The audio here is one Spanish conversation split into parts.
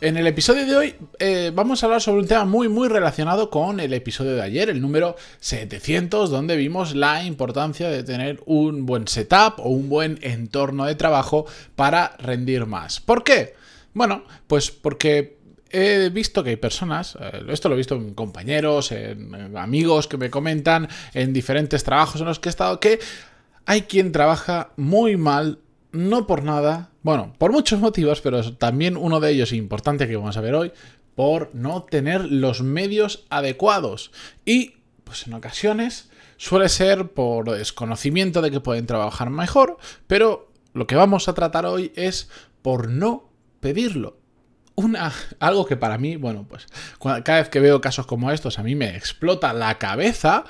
En el episodio de hoy eh, vamos a hablar sobre un tema muy muy relacionado con el episodio de ayer, el número 700, donde vimos la importancia de tener un buen setup o un buen entorno de trabajo para rendir más. ¿Por qué? Bueno, pues porque he visto que hay personas, eh, esto lo he visto en compañeros, en amigos que me comentan, en diferentes trabajos en los que he estado, que hay quien trabaja muy mal, no por nada, bueno, por muchos motivos, pero también uno de ellos importante que vamos a ver hoy, por no tener los medios adecuados. Y, pues en ocasiones, suele ser por desconocimiento de que pueden trabajar mejor, pero lo que vamos a tratar hoy es por no pedirlo. Una, algo que para mí, bueno, pues cada vez que veo casos como estos a mí me explota la cabeza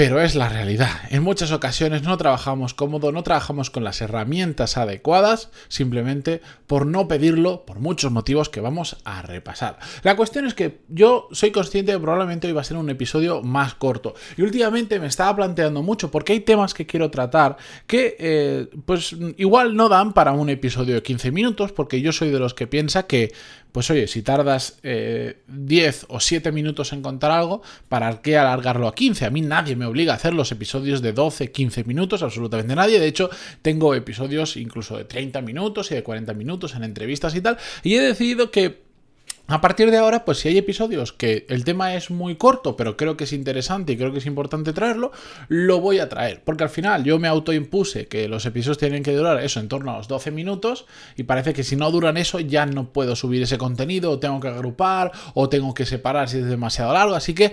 pero es la realidad. En muchas ocasiones no trabajamos cómodo, no trabajamos con las herramientas adecuadas, simplemente por no pedirlo, por muchos motivos que vamos a repasar. La cuestión es que yo soy consciente de que probablemente hoy va a ser un episodio más corto. Y últimamente me estaba planteando mucho porque hay temas que quiero tratar que eh, pues igual no dan para un episodio de 15 minutos porque yo soy de los que piensa que pues oye, si tardas 10 eh, o 7 minutos en contar algo, ¿para qué alargarlo a 15? A mí nadie me obliga a hacer los episodios de 12, 15 minutos, absolutamente nadie. De hecho, tengo episodios incluso de 30 minutos y de 40 minutos en entrevistas y tal. Y he decidido que a partir de ahora, pues si hay episodios que el tema es muy corto, pero creo que es interesante y creo que es importante traerlo, lo voy a traer. Porque al final yo me autoimpuse que los episodios tienen que durar eso en torno a los 12 minutos y parece que si no duran eso ya no puedo subir ese contenido, o tengo que agrupar, o tengo que separar si es demasiado largo. Así que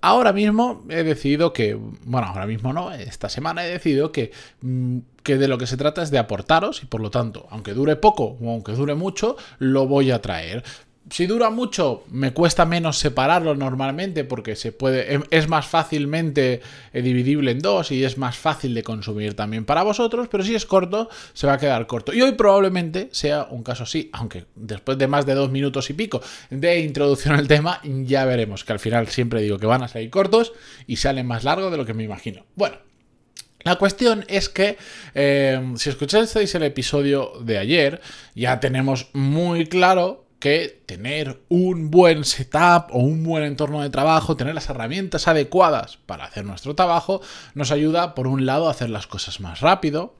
ahora mismo he decidido que, bueno, ahora mismo no, esta semana he decidido que, mm, que de lo que se trata es de aportaros y por lo tanto, aunque dure poco o aunque dure mucho, lo voy a traer si dura mucho, me cuesta menos separarlo normalmente porque se puede, em, es más fácilmente eh, dividible en dos y es más fácil de consumir también para vosotros, pero si es corto, se va a quedar corto. Y hoy probablemente sea un caso así, aunque después de más de dos minutos y pico de introducción al tema, ya veremos que al final siempre digo que van a salir cortos y salen más largos de lo que me imagino. Bueno. La cuestión es que eh, si escuchasteis el episodio de ayer, ya tenemos muy claro que tener un buen setup o un buen entorno de trabajo, tener las herramientas adecuadas para hacer nuestro trabajo, nos ayuda, por un lado, a hacer las cosas más rápido,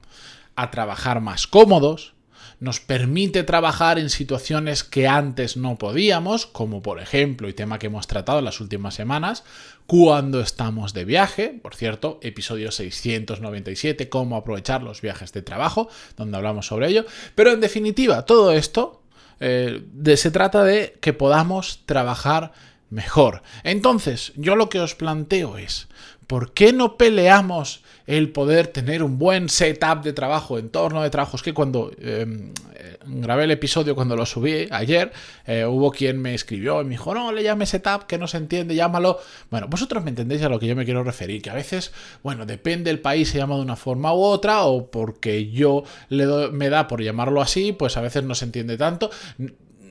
a trabajar más cómodos, nos permite trabajar en situaciones que antes no podíamos, como por ejemplo, y tema que hemos tratado en las últimas semanas, cuando estamos de viaje, por cierto, episodio 697, cómo aprovechar los viajes de trabajo, donde hablamos sobre ello, pero en definitiva, todo esto eh, se trata de que podamos trabajar mejor. Entonces, yo lo que os planteo es, ¿por qué no peleamos el poder tener un buen setup de trabajo, entorno de trabajo? Es que cuando em, eh, grabé el episodio, cuando lo subí ayer, eh, hubo quien me escribió y me dijo, no, le llame setup, que no se entiende, llámalo. Bueno, vosotros me entendéis a lo que yo me quiero referir, que a veces, bueno, depende del país, se llama de una forma u otra, o porque yo le me da por llamarlo así, pues a veces no se entiende tanto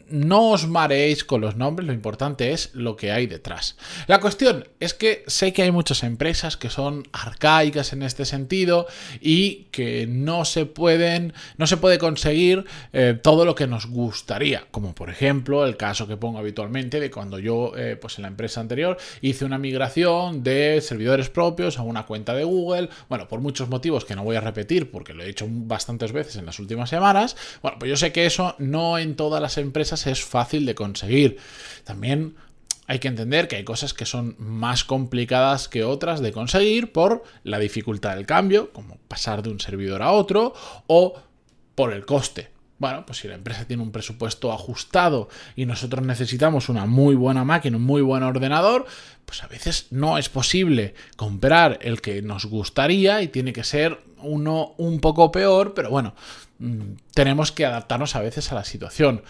no os mareéis con los nombres, lo importante es lo que hay detrás. La cuestión es que sé que hay muchas empresas que son arcaicas en este sentido y que no se pueden, no se puede conseguir eh, todo lo que nos gustaría, como por ejemplo el caso que pongo habitualmente de cuando yo, eh, pues en la empresa anterior, hice una migración de servidores propios a una cuenta de Google, bueno, por muchos motivos que no voy a repetir porque lo he hecho bastantes veces en las últimas semanas, bueno, pues yo sé que eso no en todas las empresas es fácil de conseguir. También hay que entender que hay cosas que son más complicadas que otras de conseguir por la dificultad del cambio, como pasar de un servidor a otro, o por el coste. Bueno, pues si la empresa tiene un presupuesto ajustado y nosotros necesitamos una muy buena máquina, un muy buen ordenador, pues a veces no es posible comprar el que nos gustaría y tiene que ser uno un poco peor, pero bueno, mm, tenemos que adaptarnos a veces a la situación.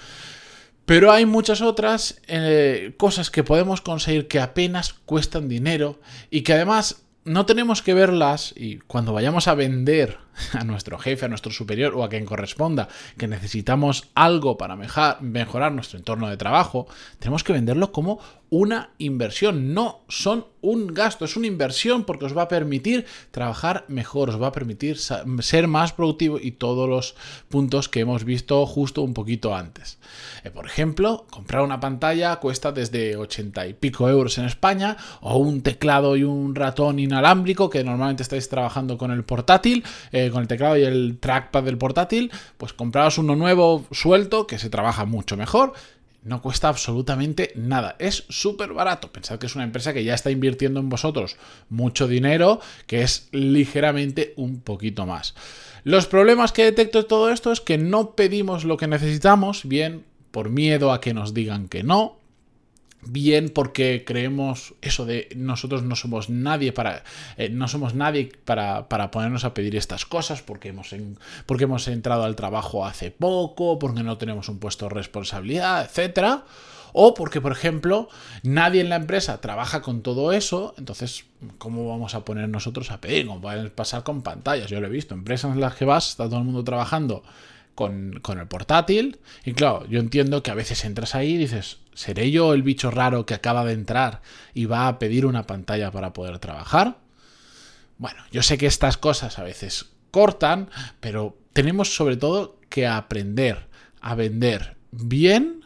Pero hay muchas otras eh, cosas que podemos conseguir que apenas cuestan dinero y que además no tenemos que verlas y cuando vayamos a vender a nuestro jefe, a nuestro superior o a quien corresponda que necesitamos algo para mejorar nuestro entorno de trabajo, tenemos que venderlo como una inversión, no son un gasto, es una inversión porque os va a permitir trabajar mejor, os va a permitir ser más productivo y todos los puntos que hemos visto justo un poquito antes. Eh, por ejemplo, comprar una pantalla cuesta desde 80 y pico euros en España o un teclado y un ratón inalámbrico que normalmente estáis trabajando con el portátil. Eh, con el teclado y el trackpad del portátil, pues compraos uno nuevo suelto que se trabaja mucho mejor. No cuesta absolutamente nada. Es súper barato. Pensad que es una empresa que ya está invirtiendo en vosotros mucho dinero, que es ligeramente un poquito más. Los problemas que detecto de todo esto es que no pedimos lo que necesitamos, bien por miedo a que nos digan que no, bien porque creemos eso de nosotros no somos nadie para eh, no somos nadie para, para, ponernos a pedir estas cosas porque hemos porque hemos entrado al trabajo hace poco porque no tenemos un puesto de responsabilidad etcétera. O porque por ejemplo nadie en la empresa trabaja con todo eso entonces cómo vamos a poner nosotros a pedir como pueden pasar con pantallas. Yo lo he visto empresas en las que vas está todo el mundo trabajando con, el portátil. Y claro, yo entiendo que a veces entras ahí y dices, ¿seré yo el bicho raro que acaba de entrar y va a pedir una pantalla para poder trabajar? Bueno, yo sé que estas cosas a veces cortan, pero tenemos sobre todo que aprender a vender bien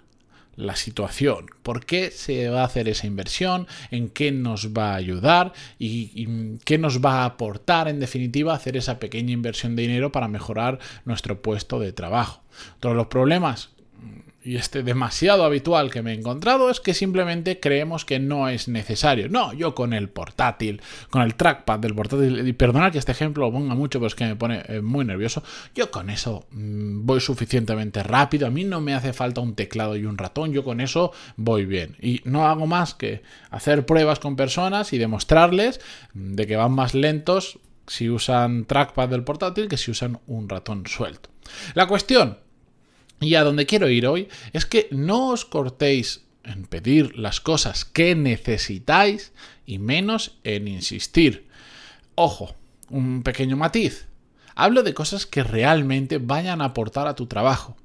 la situación, por qué se va a hacer esa inversión, en qué nos va a ayudar y, qué nos va a aportar en definitiva hacer esa pequeña inversión de dinero para mejorar nuestro puesto de trabajo. Todos los problemas y este demasiado habitual que me he encontrado es que simplemente creemos que no es necesario. No, yo con el portátil, con el trackpad del portátil, y perdonad que este ejemplo lo ponga mucho, pero es que me pone eh, muy nervioso, yo con eso mm, voy suficientemente rápido, a mí no me hace falta un teclado y un ratón, yo con eso voy bien. Y no hago más que hacer pruebas con personas y demostrarles de que van más lentos si usan trackpad del portátil que si usan un ratón suelto. La cuestión y a donde quiero ir hoy es que no os cortéis en pedir las cosas que necesitáis y menos en insistir. Ojo, un pequeño matiz. Hablo de cosas que realmente vayan a aportar a tu trabajo.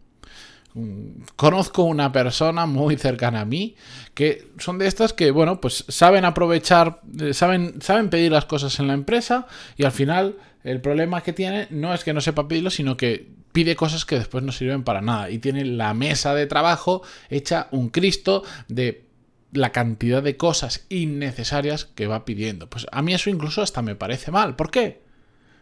Mm, conozco una persona muy cercana a mí que son de estas que, bueno, pues saben aprovechar, eh, saben, saben pedir las cosas en la empresa y al final el problema que tiene no es que no sepa pedirlo, sino que pide cosas que después no sirven para nada y tiene la mesa de trabajo hecha un Cristo de la cantidad de cosas innecesarias que va pidiendo. Pues a mí eso incluso hasta me parece mal. ¿Por qué?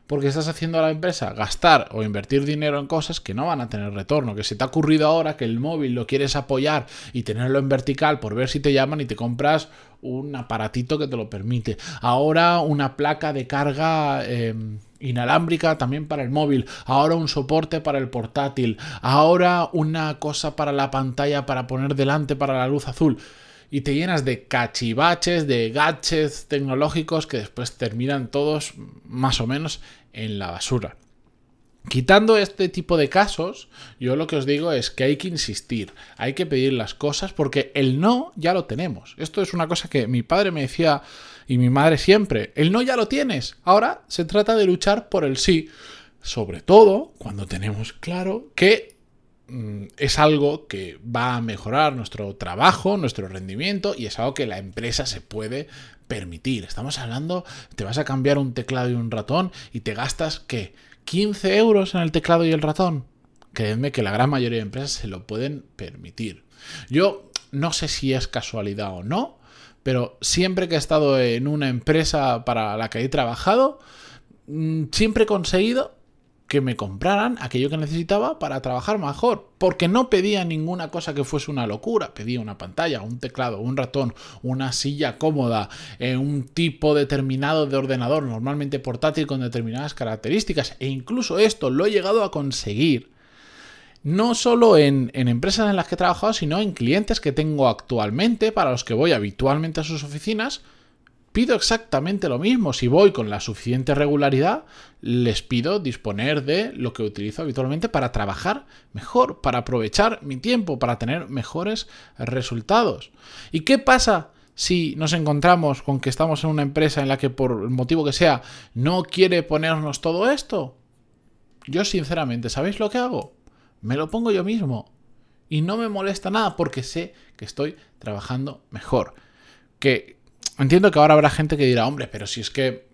Porque estás haciendo a la empresa gastar o invertir dinero en cosas que no van a tener retorno, que se te ha ocurrido ahora que el móvil lo quieres apoyar y tenerlo en vertical por ver si te llaman y te compras un aparatito que te lo permite. Ahora una placa de carga em, inalámbrica también para el móvil, ahora un soporte para el portátil, ahora una cosa para la pantalla para poner delante para la luz azul y te llenas de cachivaches, de gadgets tecnológicos que después terminan todos más o menos en la basura. Quitando este tipo de casos, yo lo que os digo es que hay que insistir, hay que pedir las cosas porque el no ya lo tenemos. Esto es una cosa que mi padre me decía y mi madre siempre, el no ya lo tienes, ahora se trata de luchar por el sí, sobre todo cuando tenemos claro que es algo que va a mejorar nuestro trabajo, nuestro rendimiento y es algo que la empresa se puede permitir. Estamos hablando, te vas a cambiar un teclado y un ratón y te gastas, ¿qué? ¿15 euros en el teclado y el ratón? Creedme que la gran mayoría de empresas se lo pueden permitir. Yo no sé si es casualidad o no, pero siempre que he estado en una empresa para la que he trabajado, mm, siempre he conseguido que me compraran aquello que necesitaba para trabajar mejor, porque no pedía ninguna cosa que fuese una locura, pedía una pantalla, un teclado, un ratón, una silla cómoda, eh, un tipo determinado de ordenador, normalmente portátil con determinadas características, e incluso esto lo he llegado a conseguir no solo en, en, empresas en las que he trabajado, sino en clientes que tengo actualmente, para los que voy habitualmente a sus oficinas, pido exactamente lo mismo. Si voy con la suficiente regularidad, les pido disponer de lo que utilizo habitualmente para trabajar mejor, para aprovechar mi tiempo, para tener mejores resultados. ¿Y qué pasa si nos encontramos con que estamos en una empresa en la que por el motivo que sea no quiere ponernos todo esto? Yo sinceramente, ¿sabéis lo que hago? Me lo pongo yo mismo. Y no me molesta nada porque sé que estoy trabajando mejor. Que entiendo que ahora habrá gente que dirá, hombre, pero si es que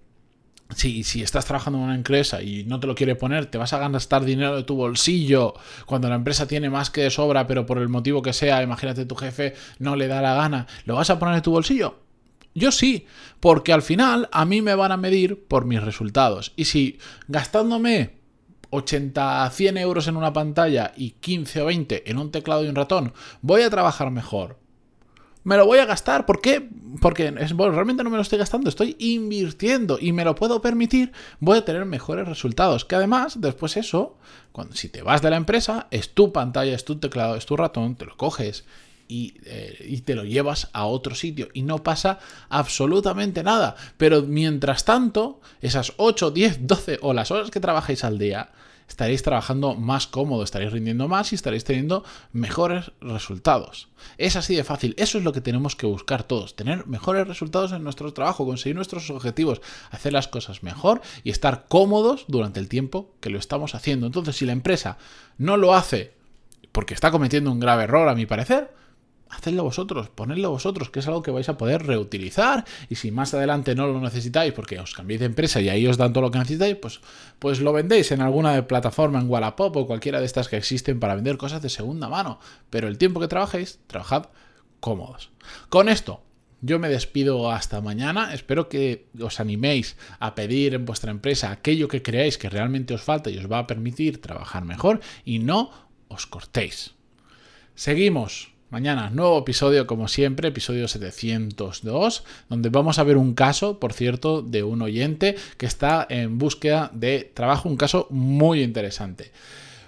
si, si, estás trabajando en una empresa y no te lo quiere poner, te vas a gastar dinero de tu bolsillo cuando la empresa tiene más que de sobra, pero por el motivo que sea, imagínate tu jefe no le da la gana, ¿lo vas a poner en tu bolsillo? Yo sí, porque al final a mí me van a medir por mis resultados. Y si gastándome 80, 100 euros en una pantalla y 15 o 20 en un teclado y un ratón, voy a trabajar mejor me lo voy a gastar. ¿Por qué? Porque es, realmente no me lo estoy gastando, estoy invirtiendo y me lo puedo permitir, voy a tener mejores resultados. Que además, después eso, cuando, si te vas de la empresa, es tu pantalla, es tu teclado, es tu ratón, te lo coges y, eh, y, te lo llevas a otro sitio y no pasa absolutamente nada. Pero mientras tanto, esas 8, 10, 12 o las horas que trabajáis al día, estaréis trabajando más cómodo, estaréis rindiendo más y estaréis teniendo mejores resultados. Es así de fácil, eso es lo que tenemos que buscar todos, tener mejores resultados en nuestro trabajo, conseguir nuestros objetivos, hacer las cosas mejor y estar cómodos durante el tiempo que lo estamos haciendo. Entonces, si la empresa no lo hace porque está cometiendo un grave error, a mi parecer, hacedlo vosotros, ponedlo vosotros, que es algo que vais a poder reutilizar. Y si más adelante no lo necesitáis porque os cambiéis de empresa y ahí os dan todo lo que necesitáis, pues, pues lo vendéis en alguna plataforma, en Wallapop o cualquiera de estas que existen para vender cosas de segunda mano. Pero el tiempo que trabajéis, trabajad cómodos. Con esto, yo me despido hasta mañana. Espero que os animéis a pedir en vuestra empresa aquello que creáis que realmente os falta y os va a permitir trabajar mejor y no os cortéis. Seguimos Mañana, nuevo episodio como siempre, episodio 702, donde vamos a ver un caso, por cierto, de un oyente que está en búsqueda de trabajo, un caso muy interesante.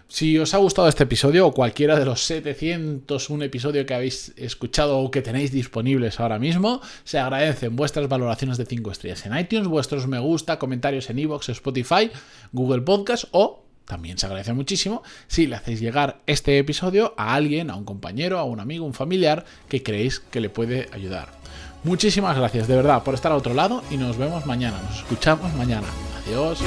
Si os ha gustado este episodio o cualquiera de los 701 episodios que habéis escuchado o que tenéis disponibles ahora mismo, se agradecen vuestras valoraciones de 5 estrellas en iTunes, vuestros me gusta, comentarios en iVoox, Spotify, Google Podcast o también se agradece muchísimo si le hacéis llegar este episodio a alguien, a un compañero, a un amigo, un familiar que creéis que le puede ayudar. Muchísimas gracias de verdad por estar al otro lado y nos vemos mañana. Nos escuchamos mañana. Adiós.